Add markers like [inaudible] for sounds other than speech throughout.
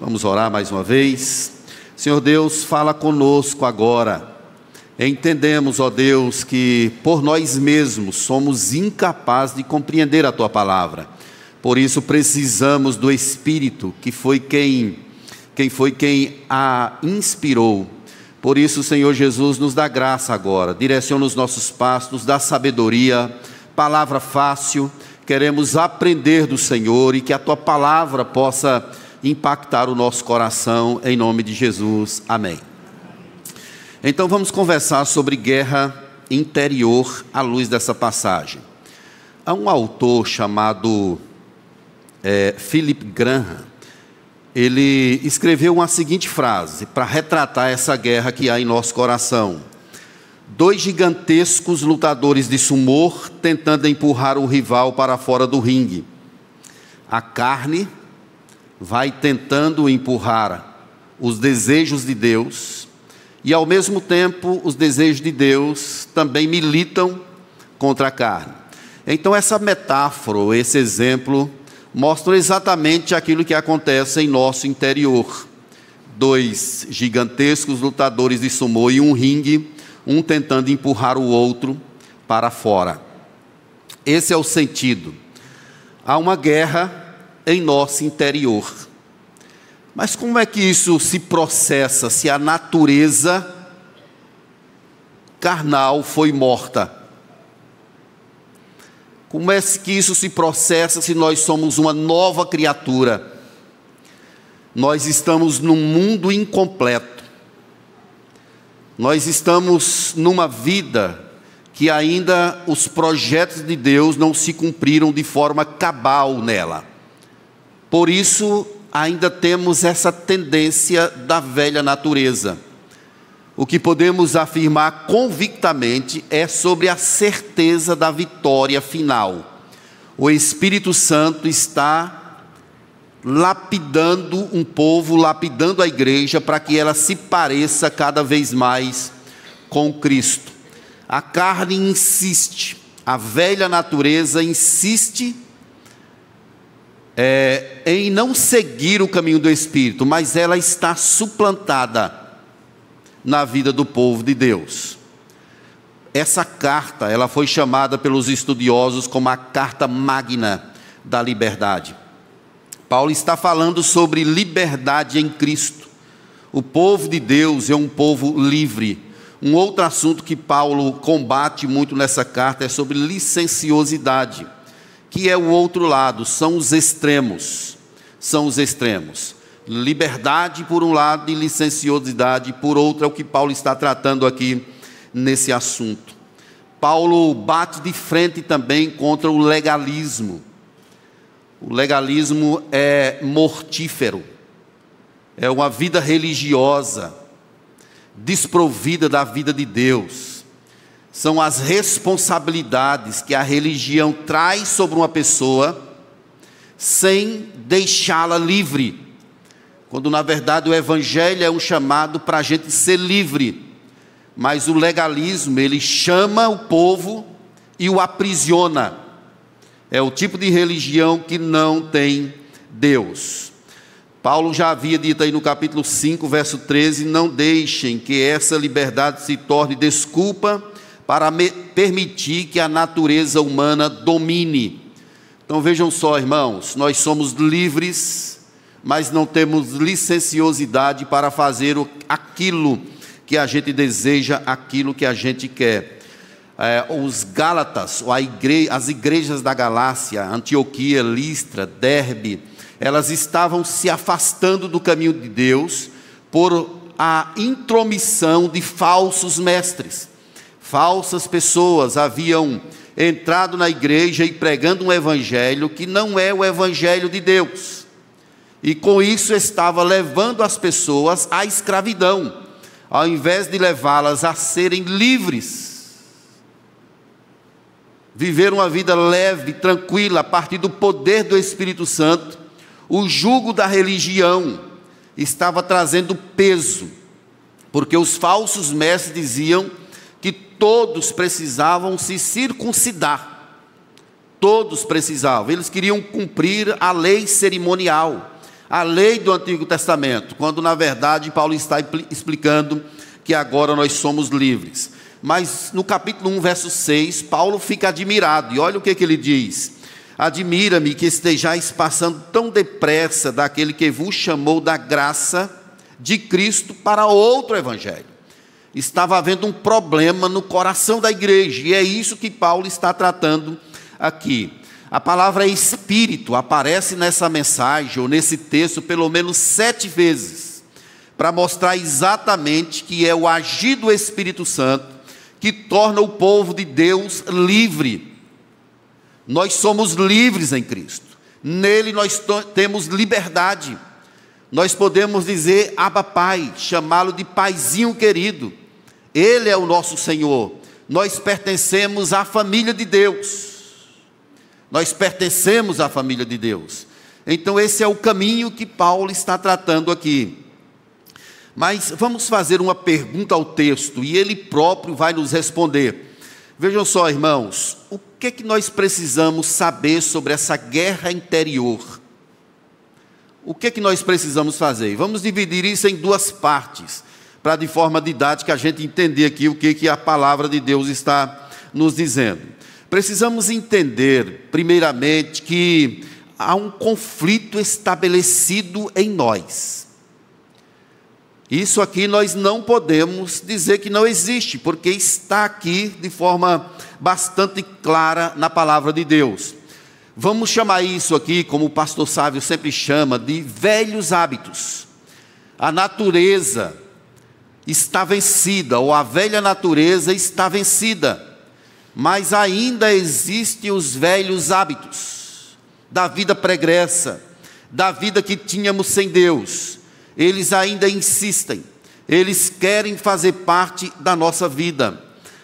Vamos orar mais uma vez. Senhor Deus, fala conosco agora. Entendemos, ó Deus, que por nós mesmos somos incapazes de compreender a tua palavra. Por isso precisamos do Espírito, que foi quem quem foi quem a inspirou. Por isso, Senhor Jesus, nos dá graça agora. Direciona os nossos passos, nos dá sabedoria, palavra fácil. Queremos aprender do Senhor e que a tua palavra possa impactar o nosso coração em nome de Jesus. Amém. Então vamos conversar sobre guerra interior à luz dessa passagem. Há um autor chamado é, Philip Graham. Ele escreveu uma seguinte frase para retratar essa guerra que há em nosso coração. Dois gigantescos lutadores de sumô tentando empurrar o rival para fora do ringue. A carne vai tentando empurrar os desejos de Deus e ao mesmo tempo os desejos de Deus também militam contra a carne. Então essa metáfora, esse exemplo mostra exatamente aquilo que acontece em nosso interior. Dois gigantescos lutadores de sumô e um ringue, um tentando empurrar o outro para fora. Esse é o sentido. Há uma guerra em nosso interior. Mas como é que isso se processa se a natureza carnal foi morta? Como é que isso se processa se nós somos uma nova criatura? Nós estamos num mundo incompleto. Nós estamos numa vida que ainda os projetos de Deus não se cumpriram de forma cabal nela. Por isso, ainda temos essa tendência da velha natureza. O que podemos afirmar convictamente é sobre a certeza da vitória final. O Espírito Santo está lapidando um povo, lapidando a igreja para que ela se pareça cada vez mais com Cristo. A carne insiste, a velha natureza insiste é, em não seguir o caminho do Espírito, mas ela está suplantada na vida do povo de Deus. Essa carta, ela foi chamada pelos estudiosos como a carta magna da liberdade. Paulo está falando sobre liberdade em Cristo. O povo de Deus é um povo livre. Um outro assunto que Paulo combate muito nessa carta é sobre licenciosidade que é o outro lado, são os extremos. São os extremos. Liberdade por um lado e licenciosidade por outro, é o que Paulo está tratando aqui nesse assunto. Paulo bate de frente também contra o legalismo. O legalismo é mortífero, é uma vida religiosa, desprovida da vida de Deus são as responsabilidades que a religião traz sobre uma pessoa sem deixá-la livre. Quando na verdade o evangelho é um chamado para a gente ser livre. Mas o legalismo, ele chama o povo e o aprisiona. É o tipo de religião que não tem Deus. Paulo já havia dito aí no capítulo 5, verso 13: Não deixem que essa liberdade se torne desculpa para permitir que a natureza humana domine. Então vejam só, irmãos, nós somos livres, mas não temos licenciosidade para fazer aquilo que a gente deseja, aquilo que a gente quer. É, os Gálatas, igre as igrejas da Galácia, Antioquia, Listra, Derbe, elas estavam se afastando do caminho de Deus por a intromissão de falsos mestres. Falsas pessoas haviam entrado na igreja e pregando um evangelho que não é o evangelho de Deus. E com isso estava levando as pessoas à escravidão, ao invés de levá-las a serem livres. Viver uma vida leve, tranquila, a partir do poder do Espírito Santo. O jugo da religião estava trazendo peso, porque os falsos mestres diziam todos precisavam se circuncidar. Todos precisavam, eles queriam cumprir a lei cerimonial, a lei do Antigo Testamento, quando na verdade Paulo está explicando que agora nós somos livres. Mas no capítulo 1, verso 6, Paulo fica admirado, e olha o que, que ele diz: Admira-me que estejais passando tão depressa daquele que vos chamou da graça de Cristo para outro evangelho. Estava havendo um problema no coração da igreja, e é isso que Paulo está tratando aqui. A palavra espírito aparece nessa mensagem, ou nesse texto, pelo menos sete vezes, para mostrar exatamente que é o agir do Espírito Santo que torna o povo de Deus livre nós somos livres em Cristo. Nele nós temos liberdade. Nós podemos dizer Abba Pai, chamá-lo de Paizinho querido. Ele é o nosso Senhor. Nós pertencemos à família de Deus. Nós pertencemos à família de Deus. Então, esse é o caminho que Paulo está tratando aqui. Mas vamos fazer uma pergunta ao texto e ele próprio vai nos responder. Vejam só, irmãos, o que é que nós precisamos saber sobre essa guerra interior? O que é que nós precisamos fazer? Vamos dividir isso em duas partes, para de forma didática a gente entender aqui o que, que a palavra de Deus está nos dizendo. Precisamos entender, primeiramente, que há um conflito estabelecido em nós. Isso aqui nós não podemos dizer que não existe, porque está aqui de forma bastante clara na palavra de Deus. Vamos chamar isso aqui, como o pastor Sávio sempre chama, de velhos hábitos. A natureza está vencida, ou a velha natureza está vencida, mas ainda existem os velhos hábitos da vida pregressa, da vida que tínhamos sem Deus eles ainda insistem, eles querem fazer parte da nossa vida.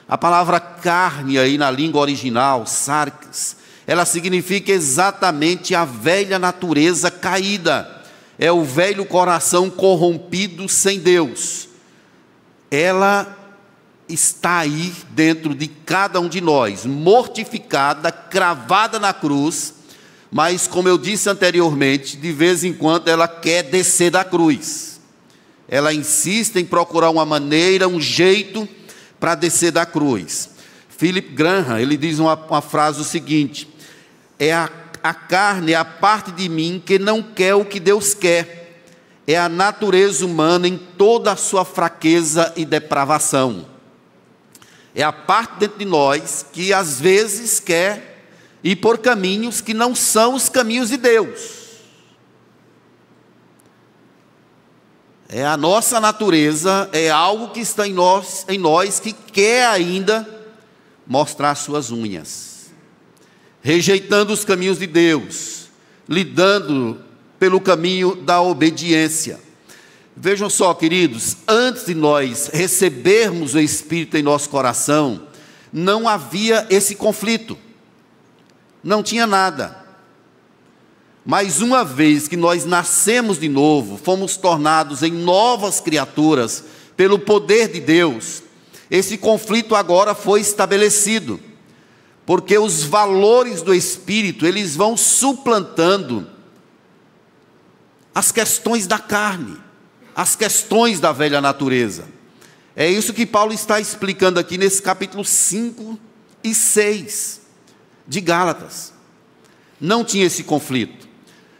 A palavra carne aí na língua original, sarx, ela significa exatamente a velha natureza caída, é o velho coração corrompido sem Deus. Ela está aí dentro de cada um de nós, mortificada, cravada na cruz, mas como eu disse anteriormente, de vez em quando ela quer descer da cruz. Ela insiste em procurar uma maneira, um jeito para descer da cruz. Philip Graham, ele diz uma, uma frase o seguinte: é a, a carne, é a parte de mim que não quer o que Deus quer. É a natureza humana em toda a sua fraqueza e depravação. É a parte dentro de nós que às vezes quer e por caminhos que não são os caminhos de Deus. É a nossa natureza, é algo que está em nós, em nós que quer ainda mostrar suas unhas, rejeitando os caminhos de Deus, lidando pelo caminho da obediência. Vejam só, queridos, antes de nós recebermos o Espírito em nosso coração, não havia esse conflito não tinha nada. Mas uma vez que nós nascemos de novo, fomos tornados em novas criaturas pelo poder de Deus, esse conflito agora foi estabelecido. Porque os valores do espírito, eles vão suplantando as questões da carne, as questões da velha natureza. É isso que Paulo está explicando aqui nesse capítulo 5 e 6 de Gálatas. Não tinha esse conflito.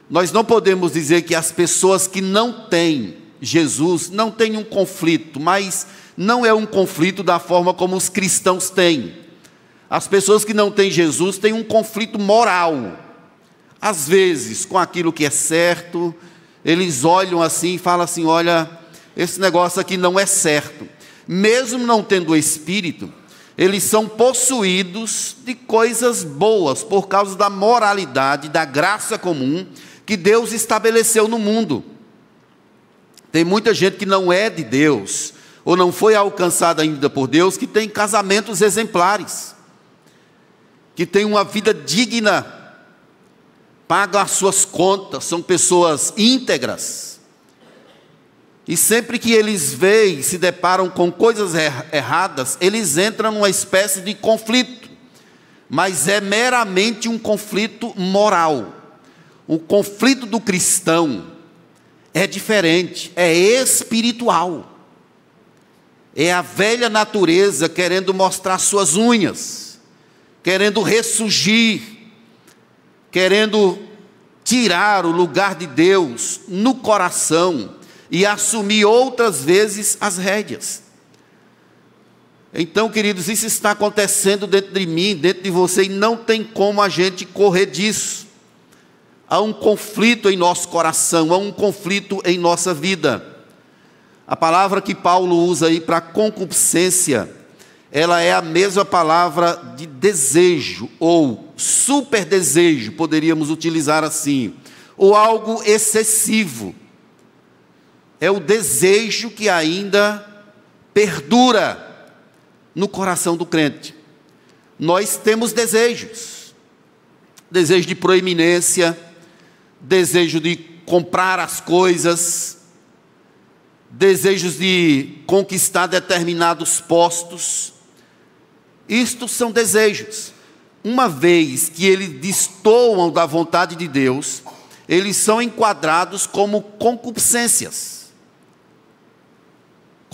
Nós não podemos dizer que as pessoas que não têm Jesus não têm um conflito, mas não é um conflito da forma como os cristãos têm. As pessoas que não têm Jesus têm um conflito moral. Às vezes, com aquilo que é certo, eles olham assim e falam assim: olha, esse negócio aqui não é certo. Mesmo não tendo o Espírito, eles são possuídos de coisas boas por causa da moralidade, da graça comum que Deus estabeleceu no mundo. Tem muita gente que não é de Deus, ou não foi alcançada ainda por Deus, que tem casamentos exemplares, que tem uma vida digna, pagam as suas contas, são pessoas íntegras e sempre que eles veem, se deparam com coisas er erradas, eles entram numa espécie de conflito. Mas é meramente um conflito moral. O conflito do cristão é diferente, é espiritual. É a velha natureza querendo mostrar suas unhas, querendo ressurgir, querendo tirar o lugar de Deus no coração e assumir outras vezes as rédeas. Então, queridos, isso está acontecendo dentro de mim, dentro de você, e não tem como a gente correr disso. Há um conflito em nosso coração, há um conflito em nossa vida. A palavra que Paulo usa aí para concupiscência, ela é a mesma palavra de desejo, ou super desejo, poderíamos utilizar assim, ou algo excessivo. É o desejo que ainda perdura no coração do crente. Nós temos desejos, desejo de proeminência, desejo de comprar as coisas, desejos de conquistar determinados postos. Isto são desejos. Uma vez que eles destoam da vontade de Deus, eles são enquadrados como concupiscências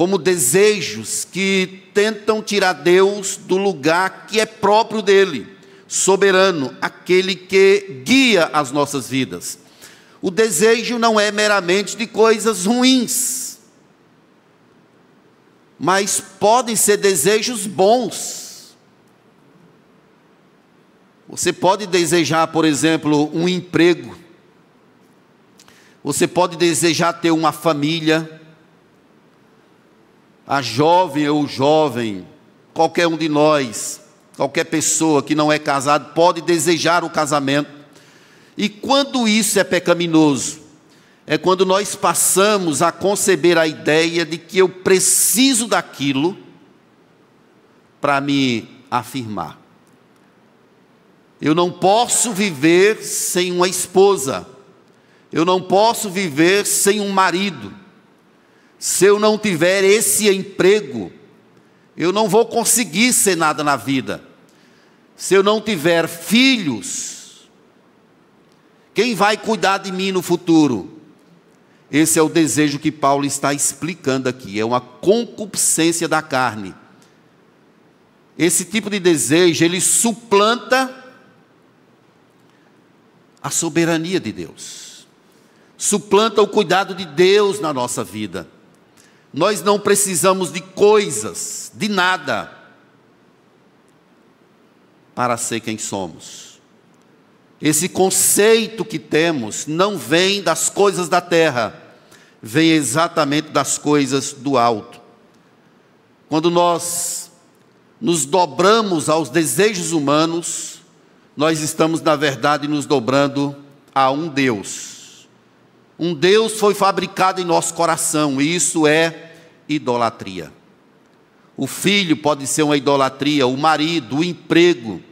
como desejos que tentam tirar Deus do lugar que é próprio dele, soberano, aquele que guia as nossas vidas. O desejo não é meramente de coisas ruins, mas podem ser desejos bons. Você pode desejar, por exemplo, um emprego, você pode desejar ter uma família, a jovem ou jovem, qualquer um de nós, qualquer pessoa que não é casado, pode desejar o casamento. E quando isso é pecaminoso? É quando nós passamos a conceber a ideia de que eu preciso daquilo para me afirmar. Eu não posso viver sem uma esposa. Eu não posso viver sem um marido se eu não tiver esse emprego, eu não vou conseguir ser nada na vida. Se eu não tiver filhos, quem vai cuidar de mim no futuro? Esse é o desejo que Paulo está explicando aqui, é uma concupiscência da carne. Esse tipo de desejo, ele suplanta a soberania de Deus. Suplanta o cuidado de Deus na nossa vida. Nós não precisamos de coisas, de nada, para ser quem somos. Esse conceito que temos não vem das coisas da terra, vem exatamente das coisas do alto. Quando nós nos dobramos aos desejos humanos, nós estamos, na verdade, nos dobrando a um Deus um Deus foi fabricado em nosso coração, e isso é idolatria. O filho pode ser uma idolatria, o marido, o emprego,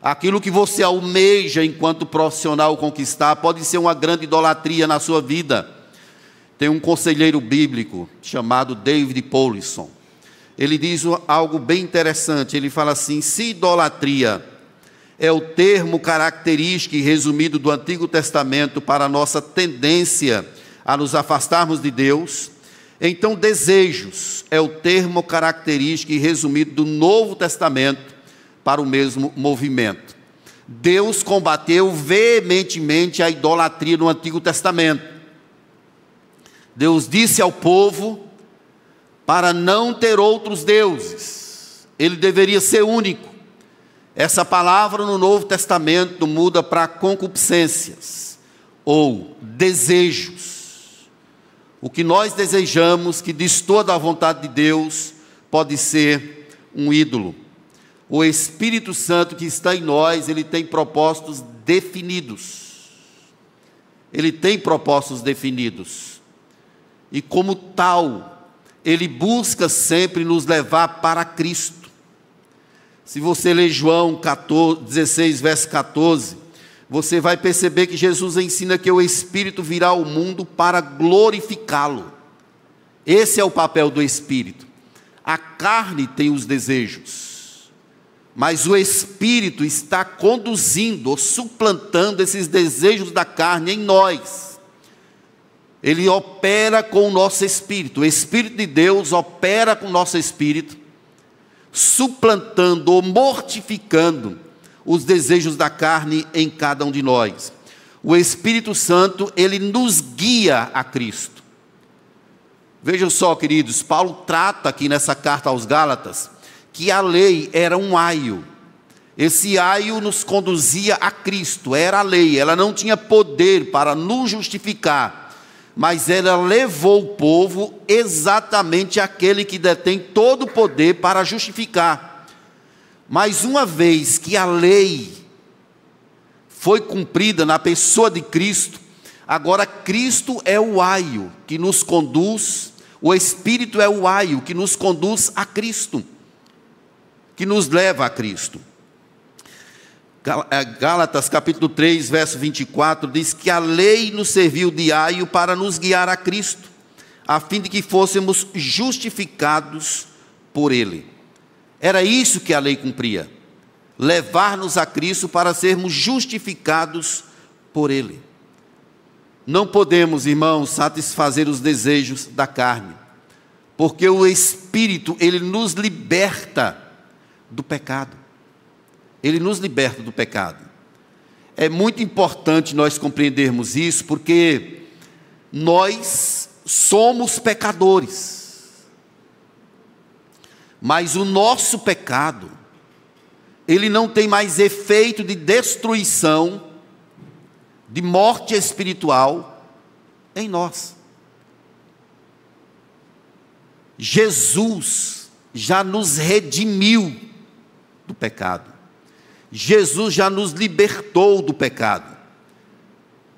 aquilo que você almeja enquanto profissional conquistar, pode ser uma grande idolatria na sua vida. Tem um conselheiro bíblico chamado David Paulison. Ele diz algo bem interessante. Ele fala assim: se idolatria é o termo característico e resumido do Antigo Testamento para a nossa tendência a nos afastarmos de Deus. Então, desejos é o termo característico e resumido do Novo Testamento para o mesmo movimento. Deus combateu veementemente a idolatria no Antigo Testamento. Deus disse ao povo para não ter outros deuses, ele deveria ser único. Essa palavra no Novo Testamento muda para concupiscências ou desejos. O que nós desejamos que destoa da vontade de Deus pode ser um ídolo. O Espírito Santo que está em nós, ele tem propósitos definidos. Ele tem propósitos definidos. E como tal, ele busca sempre nos levar para Cristo. Se você ler João 14, 16, verso 14, você vai perceber que Jesus ensina que o Espírito virá ao mundo para glorificá-lo. Esse é o papel do Espírito. A carne tem os desejos, mas o Espírito está conduzindo ou suplantando esses desejos da carne em nós. ele opera com o nosso espírito. O Espírito de Deus opera com o nosso espírito, suplantando ou mortificando os desejos da carne em cada um de nós. O Espírito Santo, ele nos guia a Cristo. Vejam só, queridos, Paulo trata aqui nessa carta aos Gálatas que a lei era um aio. Esse aio nos conduzia a Cristo, era a lei, ela não tinha poder para nos justificar mas ela levou o povo exatamente aquele que detém todo o poder para justificar. Mas uma vez que a lei foi cumprida na pessoa de Cristo, agora Cristo é o aio que nos conduz, o Espírito é o aio que nos conduz a Cristo, que nos leva a Cristo. É, Gálatas capítulo 3, verso 24, diz que a lei nos serviu de aio para nos guiar a Cristo, a fim de que fôssemos justificados por Ele. Era isso que a lei cumpria, levar-nos a Cristo para sermos justificados por Ele. Não podemos, irmãos, satisfazer os desejos da carne, porque o Espírito, ele nos liberta do pecado ele nos liberta do pecado. É muito importante nós compreendermos isso, porque nós somos pecadores. Mas o nosso pecado, ele não tem mais efeito de destruição, de morte espiritual em nós. Jesus já nos redimiu do pecado. Jesus já nos libertou do pecado.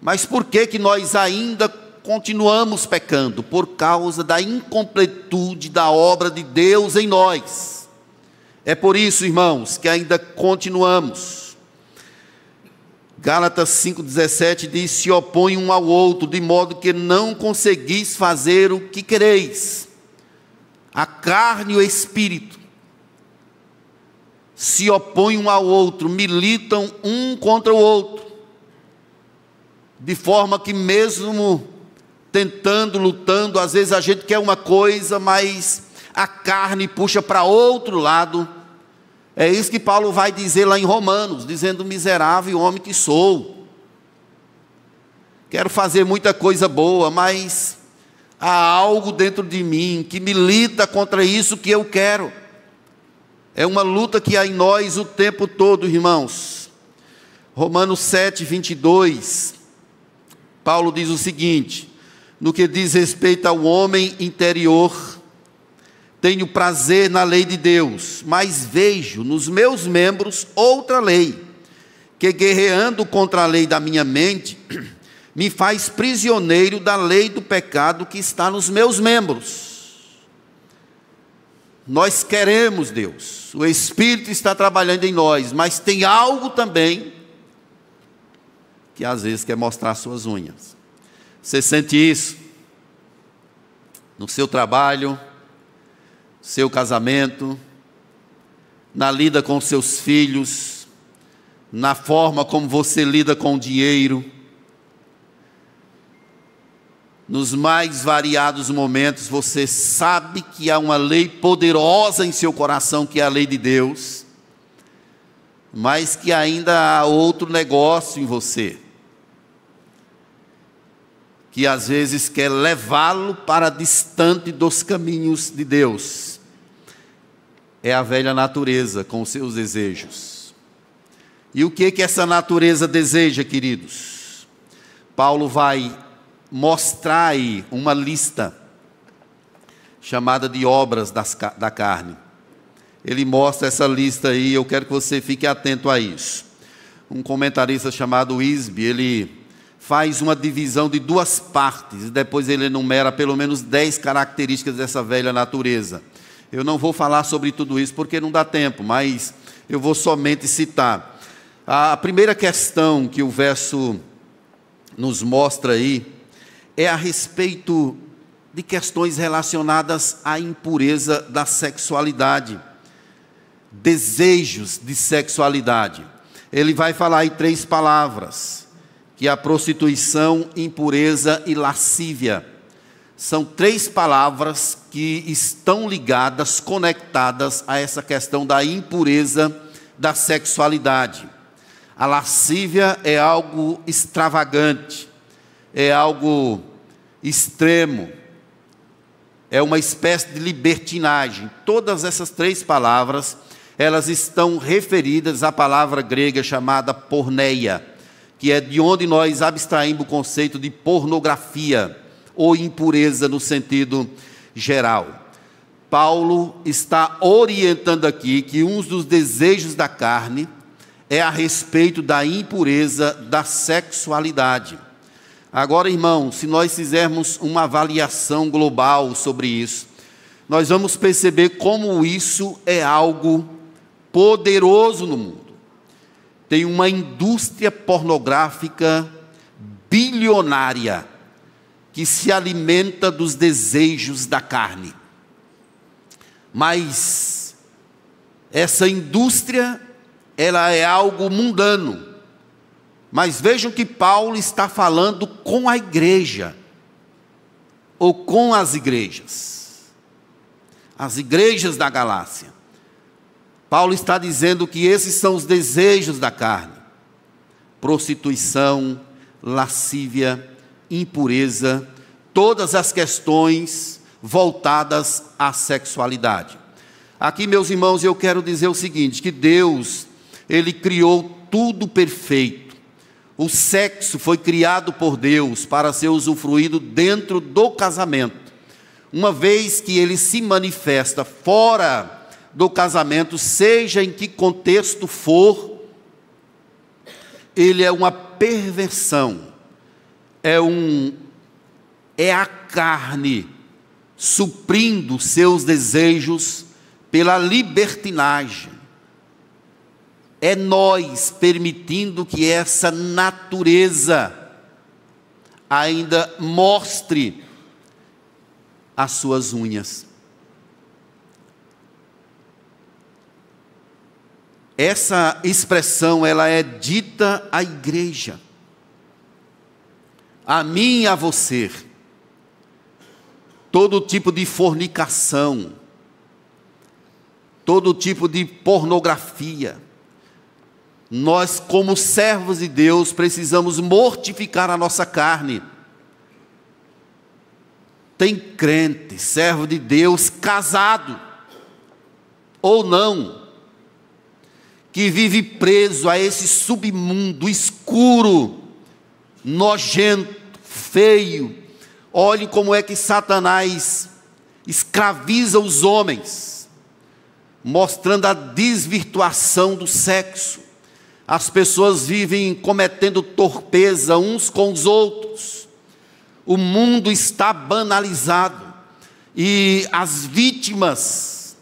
Mas por que que nós ainda continuamos pecando? Por causa da incompletude da obra de Deus em nós. É por isso, irmãos, que ainda continuamos. Gálatas 5,17 diz: Se opõe um ao outro, de modo que não conseguis fazer o que quereis. A carne e o espírito se opõem um ao outro, militam um contra o outro, de forma que, mesmo tentando, lutando, às vezes a gente quer uma coisa, mas a carne puxa para outro lado. É isso que Paulo vai dizer lá em Romanos, dizendo: miserável homem que sou. Quero fazer muita coisa boa, mas há algo dentro de mim que milita contra isso que eu quero. É uma luta que há em nós o tempo todo, irmãos. Romanos 7, 22, Paulo diz o seguinte: no que diz respeito ao homem interior, tenho prazer na lei de Deus, mas vejo nos meus membros outra lei, que guerreando contra a lei da minha mente, [clears throat] me faz prisioneiro da lei do pecado que está nos meus membros. Nós queremos Deus, o Espírito está trabalhando em nós, mas tem algo também que às vezes quer mostrar suas unhas. Você sente isso no seu trabalho, seu casamento, na lida com seus filhos, na forma como você lida com o dinheiro, nos mais variados momentos, você sabe que há uma lei poderosa em seu coração, que é a lei de Deus, mas que ainda há outro negócio em você, que às vezes quer levá-lo para distante dos caminhos de Deus. É a velha natureza com seus desejos. E o que que essa natureza deseja, queridos? Paulo vai mostrar aí uma lista chamada de obras das, da carne. Ele mostra essa lista aí, eu quero que você fique atento a isso. Um comentarista chamado Isby, ele faz uma divisão de duas partes, e depois ele enumera pelo menos dez características dessa velha natureza. Eu não vou falar sobre tudo isso porque não dá tempo, mas eu vou somente citar. A primeira questão que o verso nos mostra aí é a respeito de questões relacionadas à impureza da sexualidade, desejos de sexualidade. Ele vai falar em três palavras: que é a prostituição, impureza e lascívia. São três palavras que estão ligadas, conectadas a essa questão da impureza da sexualidade. A lascívia é algo extravagante, é algo extremo, é uma espécie de libertinagem. Todas essas três palavras, elas estão referidas à palavra grega chamada porneia, que é de onde nós abstraímos o conceito de pornografia ou impureza no sentido geral. Paulo está orientando aqui que um dos desejos da carne é a respeito da impureza da sexualidade. Agora, irmão, se nós fizermos uma avaliação global sobre isso, nós vamos perceber como isso é algo poderoso no mundo. Tem uma indústria pornográfica bilionária que se alimenta dos desejos da carne. Mas essa indústria, ela é algo mundano. Mas vejam que Paulo está falando com a igreja, ou com as igrejas, as igrejas da Galácia. Paulo está dizendo que esses são os desejos da carne: prostituição, lascívia, impureza, todas as questões voltadas à sexualidade. Aqui, meus irmãos, eu quero dizer o seguinte: que Deus, Ele criou tudo perfeito. O sexo foi criado por Deus para ser usufruído dentro do casamento. Uma vez que ele se manifesta fora do casamento, seja em que contexto for, ele é uma perversão, é um é a carne suprindo seus desejos pela libertinagem é nós permitindo que essa natureza ainda mostre as suas unhas. Essa expressão ela é dita à igreja, a mim e a você. Todo tipo de fornicação, todo tipo de pornografia, nós, como servos de Deus, precisamos mortificar a nossa carne. Tem crente, servo de Deus, casado ou não, que vive preso a esse submundo escuro, nojento, feio. Olhe como é que Satanás escraviza os homens, mostrando a desvirtuação do sexo as pessoas vivem cometendo torpeza uns com os outros. O mundo está banalizado e as vítimas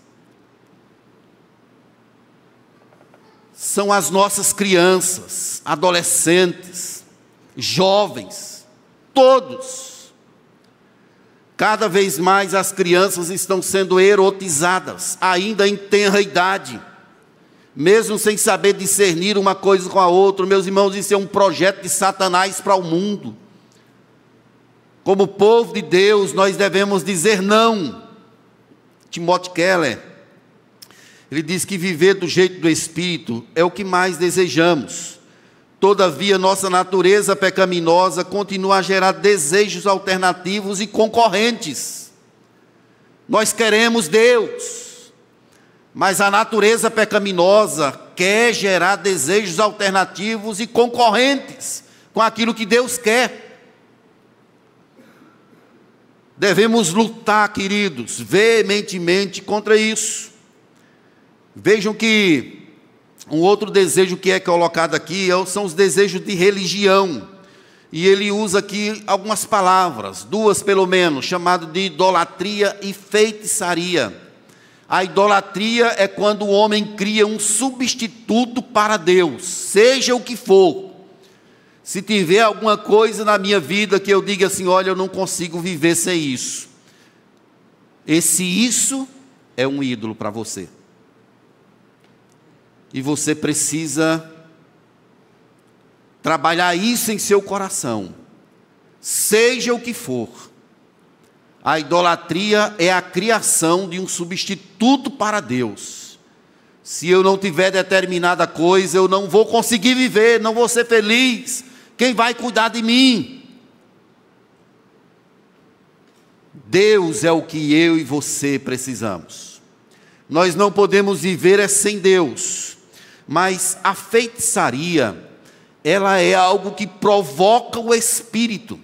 são as nossas crianças, adolescentes, jovens, todos. Cada vez mais as crianças estão sendo erotizadas, ainda em tenra idade mesmo sem saber discernir uma coisa com a outra, meus irmãos, isso é um projeto de Satanás para o mundo. Como povo de Deus, nós devemos dizer não. Timóteo Keller, ele diz que viver do jeito do Espírito é o que mais desejamos. Todavia, nossa natureza pecaminosa continua a gerar desejos alternativos e concorrentes. Nós queremos Deus, mas a natureza pecaminosa quer gerar desejos alternativos e concorrentes com aquilo que Deus quer. Devemos lutar, queridos, veementemente contra isso. Vejam que um outro desejo que é colocado aqui é são os desejos de religião. E ele usa aqui algumas palavras, duas pelo menos, chamado de idolatria e feitiçaria. A idolatria é quando o homem cria um substituto para Deus, seja o que for. Se tiver alguma coisa na minha vida que eu diga assim, olha, eu não consigo viver sem isso. Esse isso é um ídolo para você. E você precisa trabalhar isso em seu coração, seja o que for. A idolatria é a criação de um substituto para Deus. Se eu não tiver determinada coisa, eu não vou conseguir viver, não vou ser feliz. Quem vai cuidar de mim? Deus é o que eu e você precisamos. Nós não podemos viver é sem Deus. Mas a feitiçaria, ela é algo que provoca o espírito.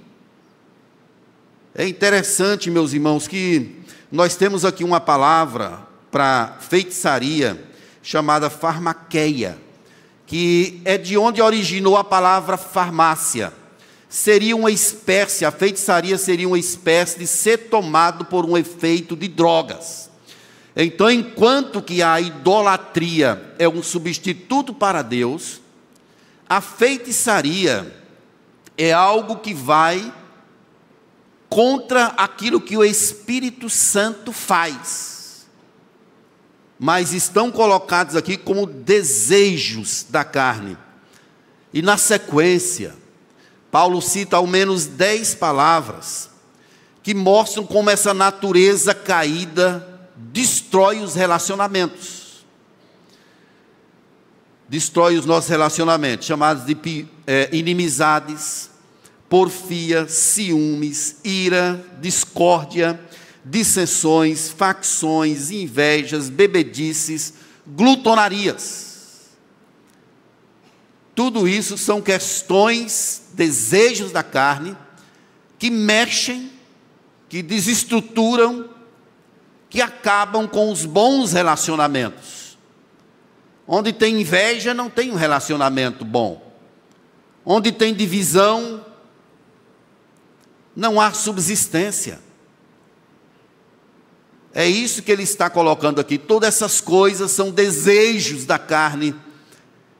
É interessante, meus irmãos, que nós temos aqui uma palavra para feitiçaria chamada farmaqueia, que é de onde originou a palavra farmácia. Seria uma espécie, a feitiçaria seria uma espécie de ser tomado por um efeito de drogas. Então, enquanto que a idolatria é um substituto para Deus, a feitiçaria é algo que vai contra aquilo que o Espírito Santo faz. Mas estão colocados aqui como desejos da carne. E na sequência, Paulo cita ao menos dez palavras que mostram como essa natureza caída destrói os relacionamentos. Destrói os nossos relacionamentos, chamados de é, inimizades, porfia, ciúmes, ira, discórdia, dissensões, facções, invejas, bebedices, glutonarias. Tudo isso são questões, desejos da carne, que mexem, que desestruturam, que acabam com os bons relacionamentos. Onde tem inveja, não tem um relacionamento bom. Onde tem divisão, não há subsistência. É isso que ele está colocando aqui. Todas essas coisas são desejos da carne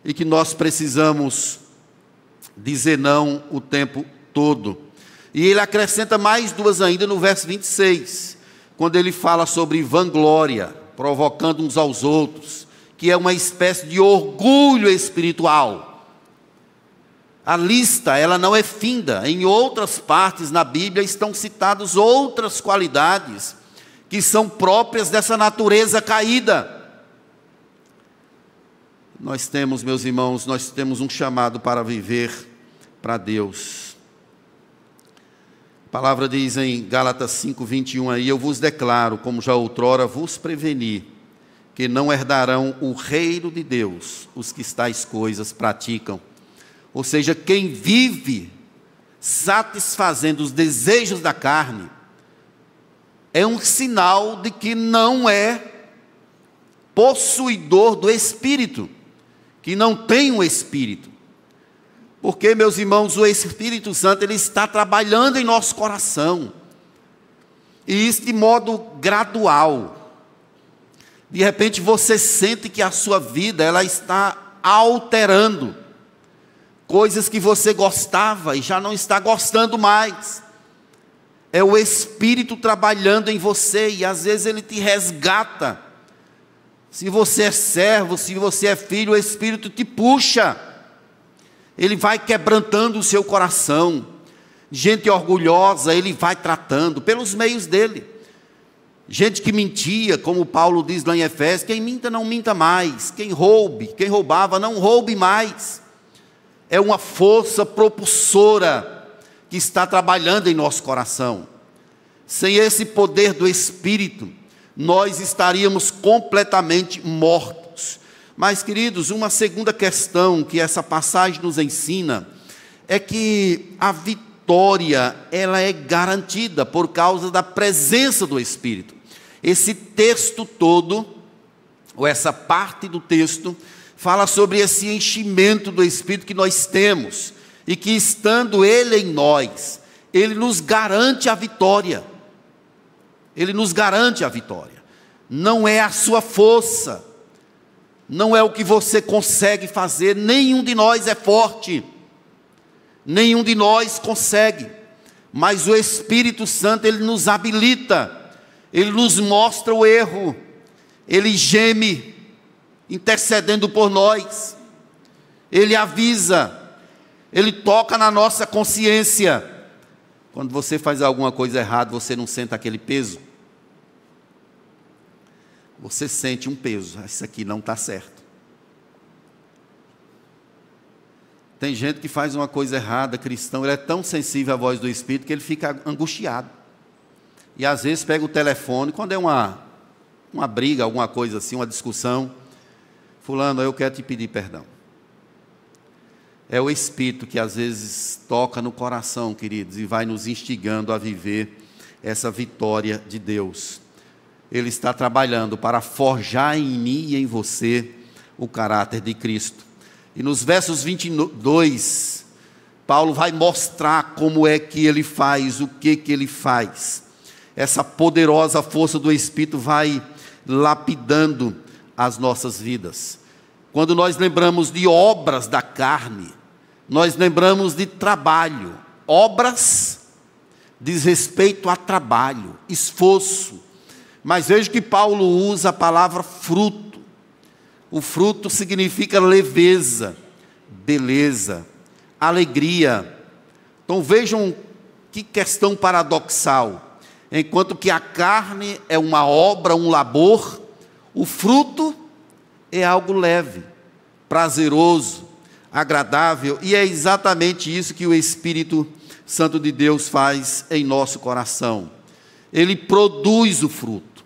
e que nós precisamos dizer não o tempo todo. E ele acrescenta mais duas ainda no verso 26, quando ele fala sobre vanglória, provocando uns aos outros, que é uma espécie de orgulho espiritual. A lista, ela não é finda. Em outras partes na Bíblia estão citadas outras qualidades que são próprias dessa natureza caída. Nós temos, meus irmãos, nós temos um chamado para viver para Deus. A palavra diz em Gálatas 5:21 aí, eu vos declaro, como já outrora vos preveni, que não herdarão o reino de Deus os que tais coisas praticam. Ou seja, quem vive satisfazendo os desejos da carne, é um sinal de que não é possuidor do Espírito, que não tem o Espírito. Porque, meus irmãos, o Espírito Santo ele está trabalhando em nosso coração. E isso de modo gradual. De repente você sente que a sua vida ela está alterando coisas que você gostava e já não está gostando mais. É o Espírito trabalhando em você e às vezes ele te resgata. Se você é servo, se você é filho, o Espírito te puxa. Ele vai quebrantando o seu coração. Gente orgulhosa, ele vai tratando pelos meios dele. Gente que mentia, como Paulo diz lá em Efésios: quem minta, não minta mais. Quem roube, quem roubava, não roube mais é uma força propulsora que está trabalhando em nosso coração. Sem esse poder do Espírito, nós estaríamos completamente mortos. Mas, queridos, uma segunda questão que essa passagem nos ensina é que a vitória ela é garantida por causa da presença do Espírito. Esse texto todo, ou essa parte do texto, fala sobre esse enchimento do Espírito que nós temos e que estando Ele em nós, Ele nos garante a vitória. Ele nos garante a vitória. Não é a sua força, não é o que você consegue fazer, nenhum de nós é forte, nenhum de nós consegue, mas o Espírito Santo, Ele nos habilita, Ele nos mostra o erro, Ele geme, intercedendo por nós. Ele avisa, ele toca na nossa consciência. Quando você faz alguma coisa errada, você não sente aquele peso? Você sente um peso, ah, isso aqui não está certo. Tem gente que faz uma coisa errada, cristão, ele é tão sensível à voz do Espírito que ele fica angustiado. E às vezes pega o telefone, quando é uma, uma briga, alguma coisa assim, uma discussão, Fulano, eu quero te pedir perdão. É o Espírito que às vezes toca no coração, queridos, e vai nos instigando a viver essa vitória de Deus. Ele está trabalhando para forjar em mim e em você o caráter de Cristo. E nos versos 22, Paulo vai mostrar como é que ele faz, o que que ele faz. Essa poderosa força do Espírito vai lapidando as nossas vidas. Quando nós lembramos de obras da carne, nós lembramos de trabalho. Obras diz respeito a trabalho, esforço. Mas veja que Paulo usa a palavra fruto. O fruto significa leveza, beleza, alegria. Então vejam que questão paradoxal. Enquanto que a carne é uma obra, um labor, o fruto é algo leve, prazeroso, agradável, e é exatamente isso que o Espírito Santo de Deus faz em nosso coração. Ele produz o fruto.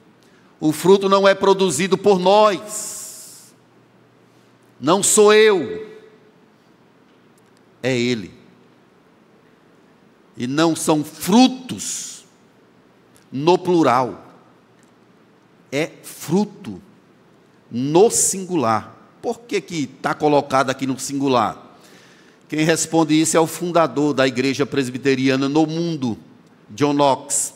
O fruto não é produzido por nós, não sou eu, é Ele. E não são frutos no plural, é fruto no singular. Por que está colocado aqui no singular? Quem responde isso é o fundador da igreja presbiteriana no mundo, John Knox.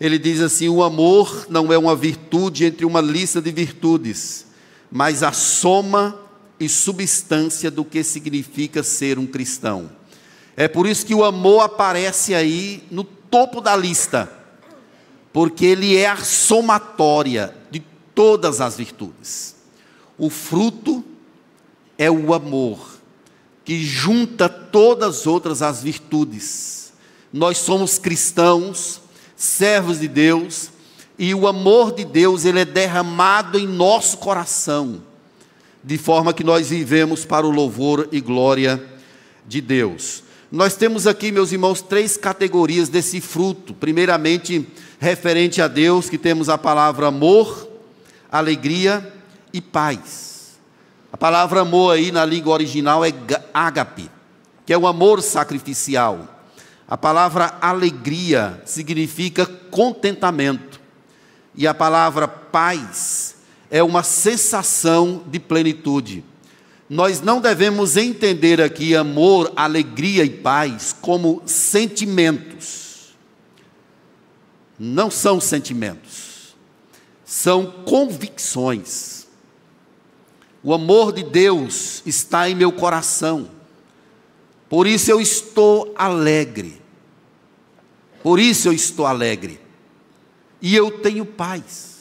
Ele diz assim: o amor não é uma virtude entre uma lista de virtudes, mas a soma e substância do que significa ser um cristão. É por isso que o amor aparece aí no topo da lista, porque ele é a somatória de todas as virtudes. O fruto é o amor, que junta todas as outras as virtudes. Nós somos cristãos, servos de Deus, e o amor de Deus ele é derramado em nosso coração, de forma que nós vivemos para o louvor e glória de Deus. Nós temos aqui, meus irmãos, três categorias desse fruto. Primeiramente, referente a Deus, que temos a palavra amor, alegria e paz. A palavra amor aí na língua original é ágape, que é o amor sacrificial. A palavra alegria significa contentamento. E a palavra paz é uma sensação de plenitude. Nós não devemos entender aqui amor, alegria e paz como sentimentos. Não são sentimentos, são convicções. O amor de Deus está em meu coração. Por isso eu estou alegre. Por isso eu estou alegre. E eu tenho paz.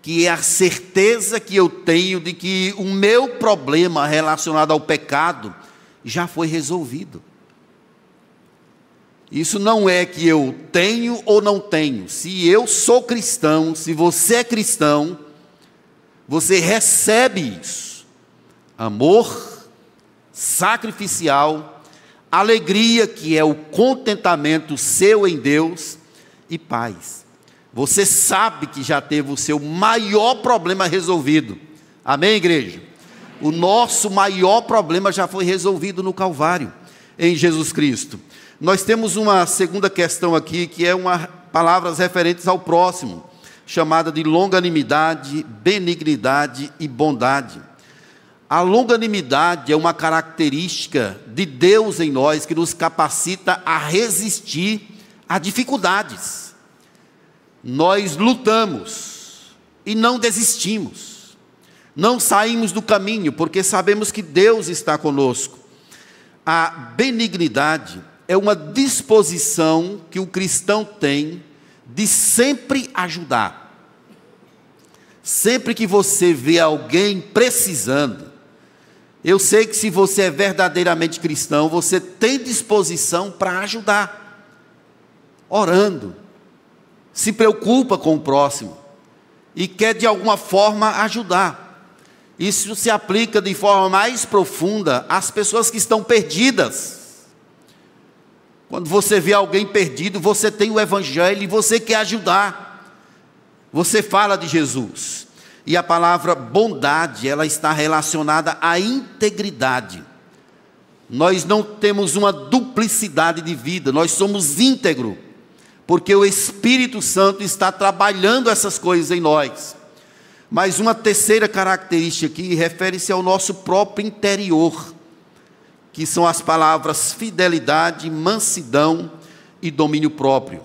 Que é a certeza que eu tenho de que o meu problema relacionado ao pecado já foi resolvido. Isso não é que eu tenho ou não tenho. Se eu sou cristão, se você é cristão, você recebe isso. Amor sacrificial, alegria, que é o contentamento seu em Deus, e paz. Você sabe que já teve o seu maior problema resolvido. Amém, igreja? O nosso maior problema já foi resolvido no Calvário, em Jesus Cristo. Nós temos uma segunda questão aqui, que é uma palavras referentes ao próximo chamada de longanimidade, benignidade e bondade. A longanimidade é uma característica de Deus em nós que nos capacita a resistir a dificuldades. Nós lutamos e não desistimos. Não saímos do caminho porque sabemos que Deus está conosco. A benignidade é uma disposição que o cristão tem de sempre ajudar. Sempre que você vê alguém precisando, Eu sei que se você é verdadeiramente cristão, você tem disposição para ajudar, orando, se preocupa com o próximo e quer de alguma forma ajudar. Isso se aplica de forma mais profunda às pessoas que estão perdidas. Quando você vê alguém perdido, você tem o Evangelho e você quer ajudar. Você fala de Jesus. E a palavra bondade, ela está relacionada à integridade. Nós não temos uma duplicidade de vida, nós somos íntegro, porque o Espírito Santo está trabalhando essas coisas em nós. Mas uma terceira característica aqui refere-se ao nosso próprio interior, que são as palavras fidelidade, mansidão e domínio próprio.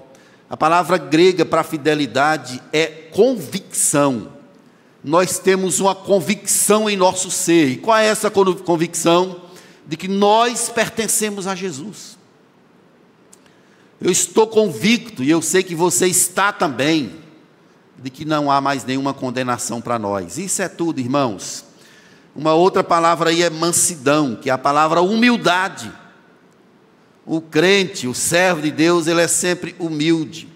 A palavra grega para fidelidade é convicção nós temos uma convicção em nosso ser. E qual é essa convicção? De que nós pertencemos a Jesus. Eu estou convicto, e eu sei que você está também, de que não há mais nenhuma condenação para nós. Isso é tudo, irmãos. Uma outra palavra aí é mansidão, que é a palavra humildade. O crente, o servo de Deus, ele é sempre humilde.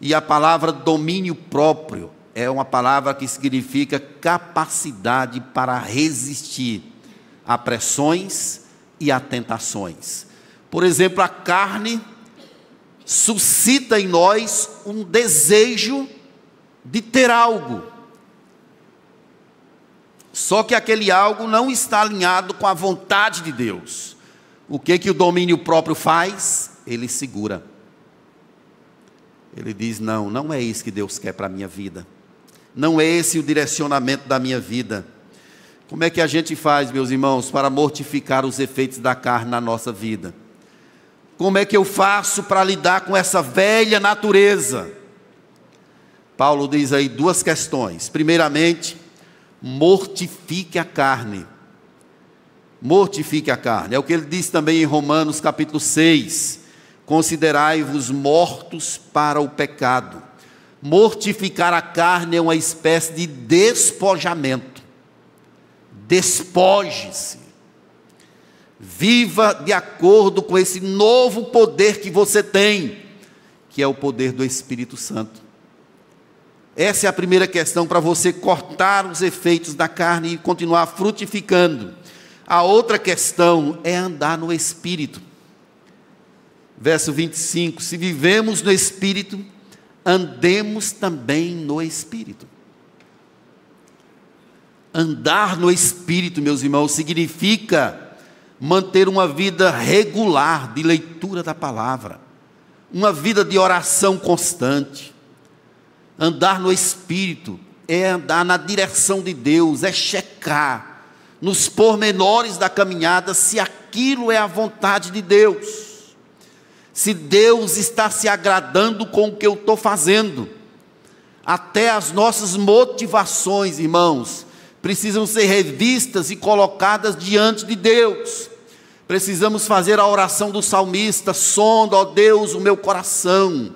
E a palavra domínio próprio é uma palavra que significa capacidade para resistir a pressões e a tentações. Por exemplo, a carne suscita em nós um desejo de ter algo. Só que aquele algo não está alinhado com a vontade de Deus. O que que o domínio próprio faz? Ele segura. Ele diz: "Não, não é isso que Deus quer para a minha vida. Não é esse o direcionamento da minha vida. Como é que a gente faz, meus irmãos, para mortificar os efeitos da carne na nossa vida? Como é que eu faço para lidar com essa velha natureza? Paulo diz aí duas questões. Primeiramente, mortifique a carne. Mortifique a carne. É o que ele diz também em Romanos capítulo 6. Considerai-vos mortos para o pecado Mortificar a carne é uma espécie de despojamento. Despoje-se. Viva de acordo com esse novo poder que você tem, que é o poder do Espírito Santo. Essa é a primeira questão para você cortar os efeitos da carne e continuar frutificando. A outra questão é andar no Espírito. Verso 25: Se vivemos no Espírito, andemos também no Espírito. Andar no Espírito, meus irmãos, significa manter uma vida regular de leitura da palavra, uma vida de oração constante. Andar no Espírito é andar na direção de Deus, é checar nos pormenores da caminhada se aquilo é a vontade de Deus se Deus está se agradando com o que eu estou fazendo. Até as nossas motivações, irmãos, precisam ser revistas e colocadas diante de Deus. Precisamos fazer a oração do salmista: sonda, ó Deus, o meu coração,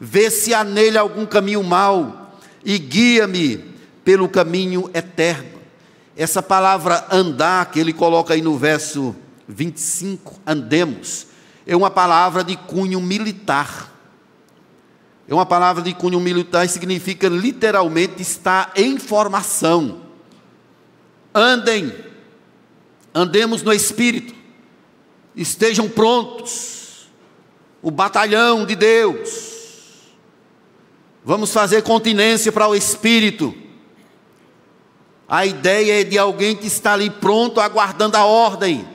vê se há nele algum caminho mau e guia-me pelo caminho eterno. Essa palavra andar, que ele coloca aí no verso 25, andemos é uma palavra de cunho militar. É uma palavra de cunho militar e significa literalmente estar em formação. Andem, andemos no espírito, estejam prontos. O batalhão de Deus. Vamos fazer continência para o espírito. A ideia é de alguém que está ali pronto, aguardando a ordem.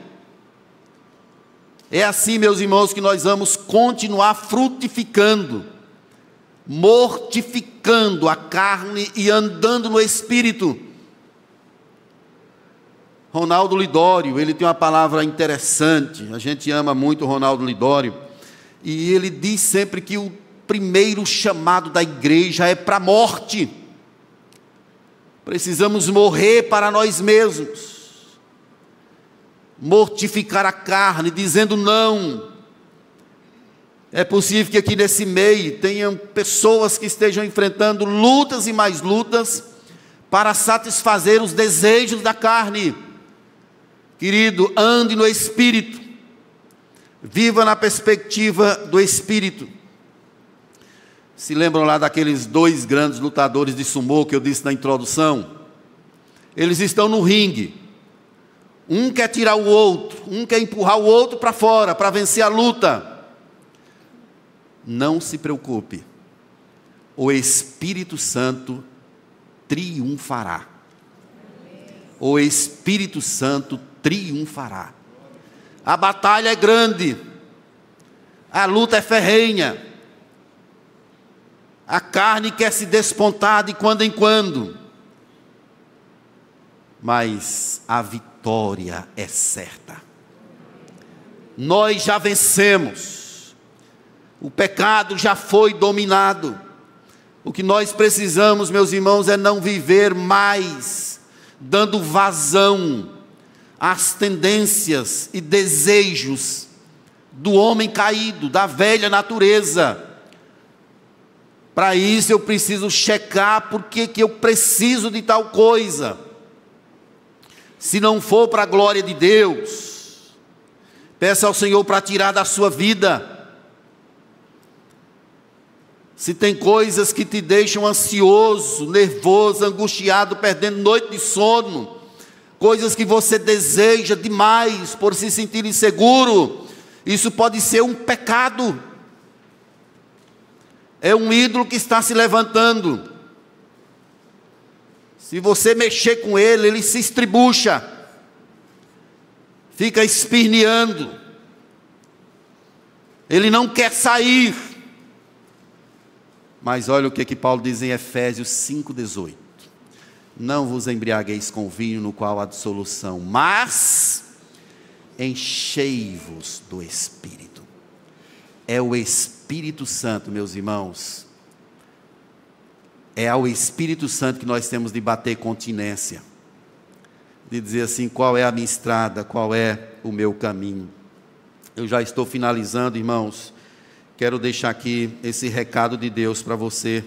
É assim, meus irmãos, que nós vamos continuar frutificando, mortificando a carne e andando no espírito. Ronaldo Lidório, ele tem uma palavra interessante, a gente ama muito o Ronaldo Lidório, e ele diz sempre que o primeiro chamado da igreja é para a morte. Precisamos morrer para nós mesmos mortificar a carne, dizendo não. É possível que aqui nesse meio tenham pessoas que estejam enfrentando lutas e mais lutas para satisfazer os desejos da carne, Querido, ande no Espírito, viva na perspectiva do Espírito. Se lembram lá daqueles dois grandes lutadores de sumô que eu disse na introdução? Eles estão no ringue. Um quer tirar o outro, um quer empurrar o outro para fora para vencer a luta. Não se preocupe, o Espírito Santo triunfará. O Espírito Santo triunfará. A batalha é grande, a luta é ferrenha, a carne quer se despontar de quando em quando, mas a vitória é certa. Nós já vencemos, o pecado já foi dominado. O que nós precisamos, meus irmãos, é não viver mais dando vazão às tendências e desejos do homem caído, da velha natureza para isso eu preciso checar porque que eu preciso de tal coisa. Se não for para a glória de Deus, peça ao Senhor para tirar da sua vida. Se tem coisas que te deixam ansioso, nervoso, angustiado, perdendo noite de sono, coisas que você deseja demais por se sentir inseguro, isso pode ser um pecado é um ídolo que está se levantando. Se você mexer com ele, ele se estribucha, fica espirneando, ele não quer sair. Mas olha o que, que Paulo diz em Efésios 5,18: Não vos embriagueis com vinho no qual há dissolução, mas enchei-vos do Espírito. É o Espírito Espírito Santo, meus irmãos, é ao Espírito Santo que nós temos de bater continência, de dizer assim: qual é a minha estrada, qual é o meu caminho. Eu já estou finalizando, irmãos. Quero deixar aqui esse recado de Deus para você.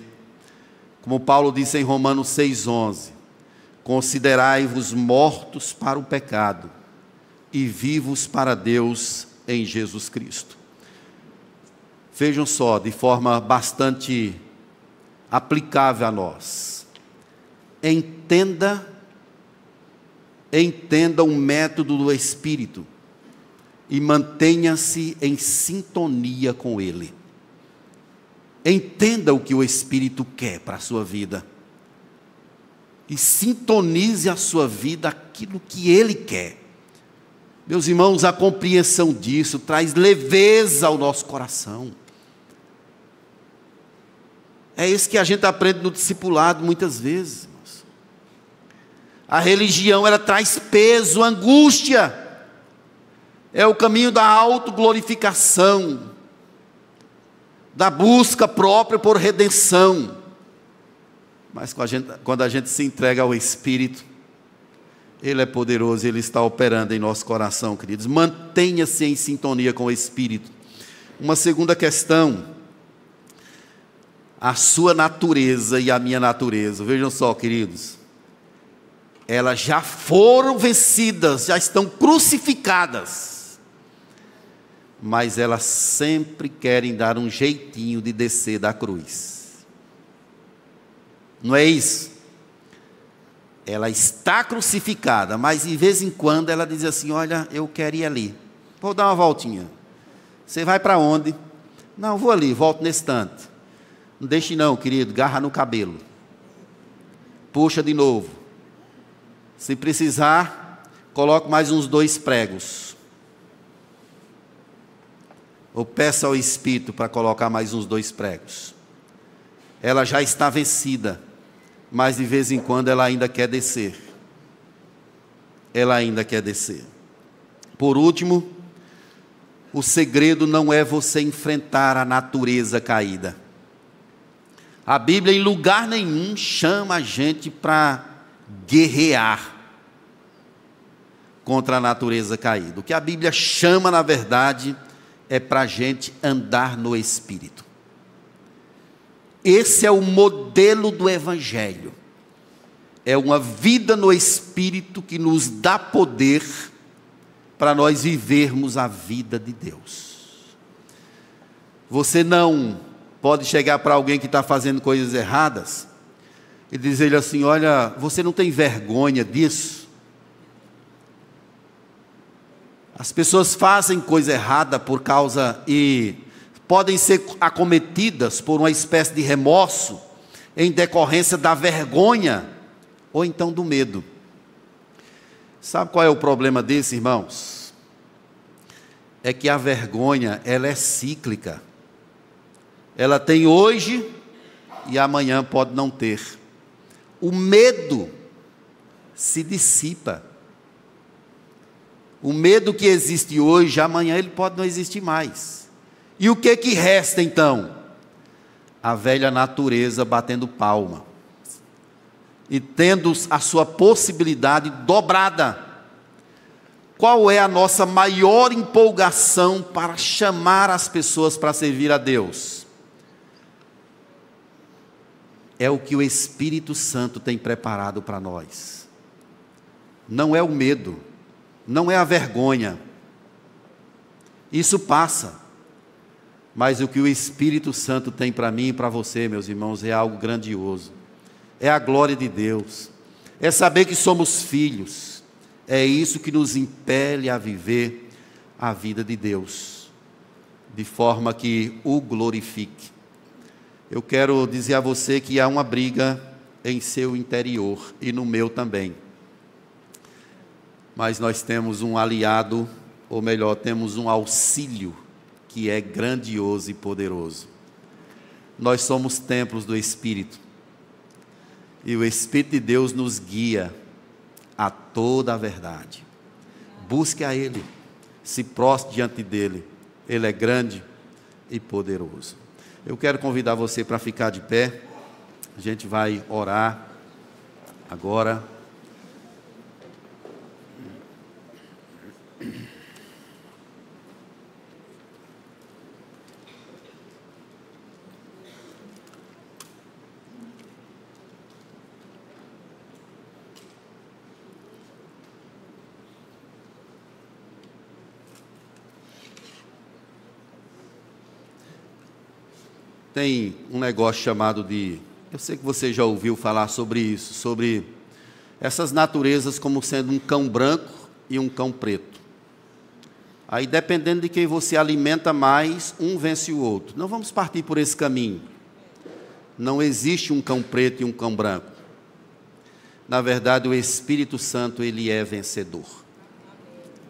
Como Paulo disse em Romanos 6,11: Considerai-vos mortos para o pecado e vivos para Deus em Jesus Cristo. Vejam só, de forma bastante aplicável a nós. Entenda, entenda o método do Espírito e mantenha-se em sintonia com ele. Entenda o que o Espírito quer para a sua vida. E sintonize a sua vida aquilo que ele quer. Meus irmãos, a compreensão disso traz leveza ao nosso coração. É isso que a gente aprende no discipulado muitas vezes. A religião ela traz peso, angústia. É o caminho da autoglorificação, da busca própria por redenção. Mas quando a gente se entrega ao Espírito, Ele é poderoso, Ele está operando em nosso coração, queridos. Mantenha-se em sintonia com o Espírito. Uma segunda questão a sua natureza e a minha natureza. Vejam só, queridos. Elas já foram vencidas, já estão crucificadas. Mas elas sempre querem dar um jeitinho de descer da cruz. Não é isso? Ela está crucificada, mas de vez em quando ela diz assim: Olha, eu quero ir ali. Vou dar uma voltinha. Você vai para onde? Não, vou ali, volto nesse tanto. Não deixe não, querido, garra no cabelo. Puxa de novo. Se precisar, coloque mais uns dois pregos. Ou peça ao Espírito para colocar mais uns dois pregos. Ela já está vencida, mas de vez em quando ela ainda quer descer. Ela ainda quer descer. Por último, o segredo não é você enfrentar a natureza caída. A Bíblia, em lugar nenhum, chama a gente para guerrear contra a natureza caída. O que a Bíblia chama, na verdade, é para a gente andar no Espírito. Esse é o modelo do Evangelho. É uma vida no Espírito que nos dá poder para nós vivermos a vida de Deus. Você não pode chegar para alguém que está fazendo coisas erradas e dizer-lhe assim: Olha, você não tem vergonha disso? As pessoas fazem coisa errada por causa e podem ser acometidas por uma espécie de remorso em decorrência da vergonha ou então do medo. Sabe qual é o problema desse, irmãos? É que a vergonha, ela é cíclica. Ela tem hoje e amanhã pode não ter. O medo se dissipa. O medo que existe hoje, amanhã ele pode não existir mais. E o que que resta então? A velha natureza batendo palma e tendo a sua possibilidade dobrada. Qual é a nossa maior empolgação para chamar as pessoas para servir a Deus? É o que o Espírito Santo tem preparado para nós. Não é o medo, não é a vergonha. Isso passa. Mas o que o Espírito Santo tem para mim e para você, meus irmãos, é algo grandioso é a glória de Deus, é saber que somos filhos, é isso que nos impele a viver a vida de Deus, de forma que o glorifique. Eu quero dizer a você que há uma briga em seu interior e no meu também. Mas nós temos um aliado, ou melhor, temos um auxílio que é grandioso e poderoso. Nós somos templos do Espírito. E o Espírito de Deus nos guia a toda a verdade. Busque a Ele, se prostre diante dEle. Ele é grande e poderoso. Eu quero convidar você para ficar de pé. A gente vai orar agora. Tem um negócio chamado de. Eu sei que você já ouviu falar sobre isso, sobre essas naturezas como sendo um cão branco e um cão preto. Aí, dependendo de quem você alimenta mais, um vence o outro. Não vamos partir por esse caminho. Não existe um cão preto e um cão branco. Na verdade, o Espírito Santo, ele é vencedor.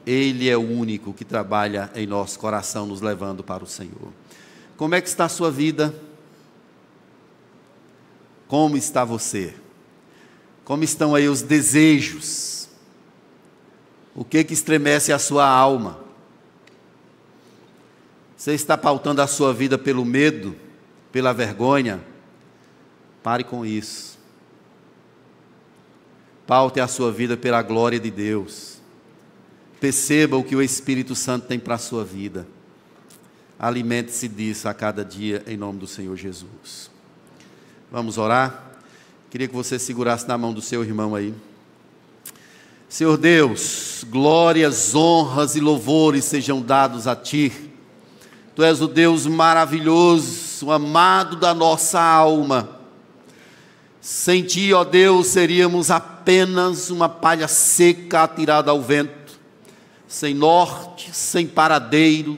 Ele é o único que trabalha em nosso coração, nos levando para o Senhor. Como é que está a sua vida? Como está você? Como estão aí os desejos? O que que estremece a sua alma? Você está pautando a sua vida pelo medo, pela vergonha? Pare com isso. Paute a sua vida pela glória de Deus. Perceba o que o Espírito Santo tem para a sua vida. Alimente-se disso a cada dia, em nome do Senhor Jesus. Vamos orar? Queria que você segurasse na mão do seu irmão aí. Senhor Deus, glórias, honras e louvores sejam dados a Ti. Tu és o Deus maravilhoso, o amado da nossa alma. Sem Ti, ó Deus, seríamos apenas uma palha seca atirada ao vento, sem norte, sem paradeiro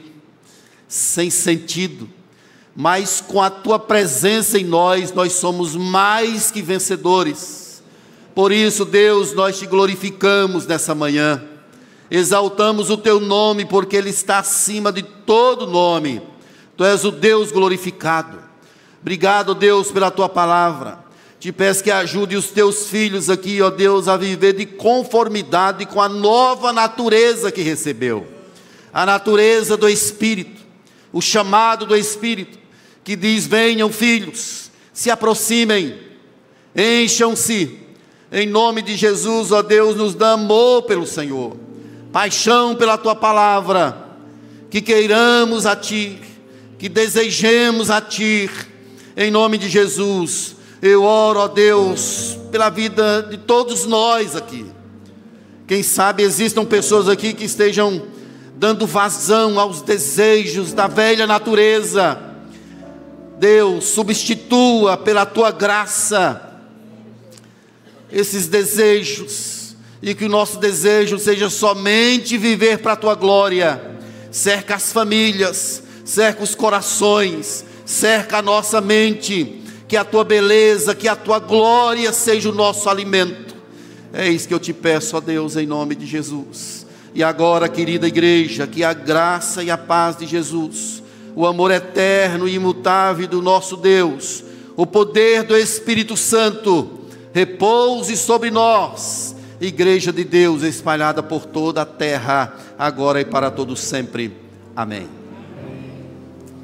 sem sentido, mas com a tua presença em nós, nós somos mais que vencedores. Por isso, Deus, nós te glorificamos nessa manhã, exaltamos o teu nome, porque ele está acima de todo nome. Tu és o Deus glorificado. Obrigado, Deus, pela tua palavra. Te peço que ajude os teus filhos aqui, ó Deus, a viver de conformidade com a nova natureza que recebeu a natureza do Espírito o chamado do Espírito, que diz: Venham, filhos, se aproximem, encham-se, em nome de Jesus, ó Deus, nos dá amor pelo Senhor, paixão pela tua palavra, que queiramos a Ti, que desejemos a Ti, em nome de Jesus. Eu oro, ó Deus, pela vida de todos nós aqui, Quem sabe existam pessoas aqui que estejam dando vazão aos desejos da velha natureza. Deus, substitua pela tua graça esses desejos, e que o nosso desejo seja somente viver para a tua glória. Cerca as famílias, cerca os corações, cerca a nossa mente, que a tua beleza, que a tua glória seja o nosso alimento. É isso que eu te peço, ó Deus, em nome de Jesus. E agora, querida igreja, que a graça e a paz de Jesus, o amor eterno e imutável do nosso Deus, o poder do Espírito Santo, repouse sobre nós, igreja de Deus espalhada por toda a terra, agora e para todos sempre. Amém.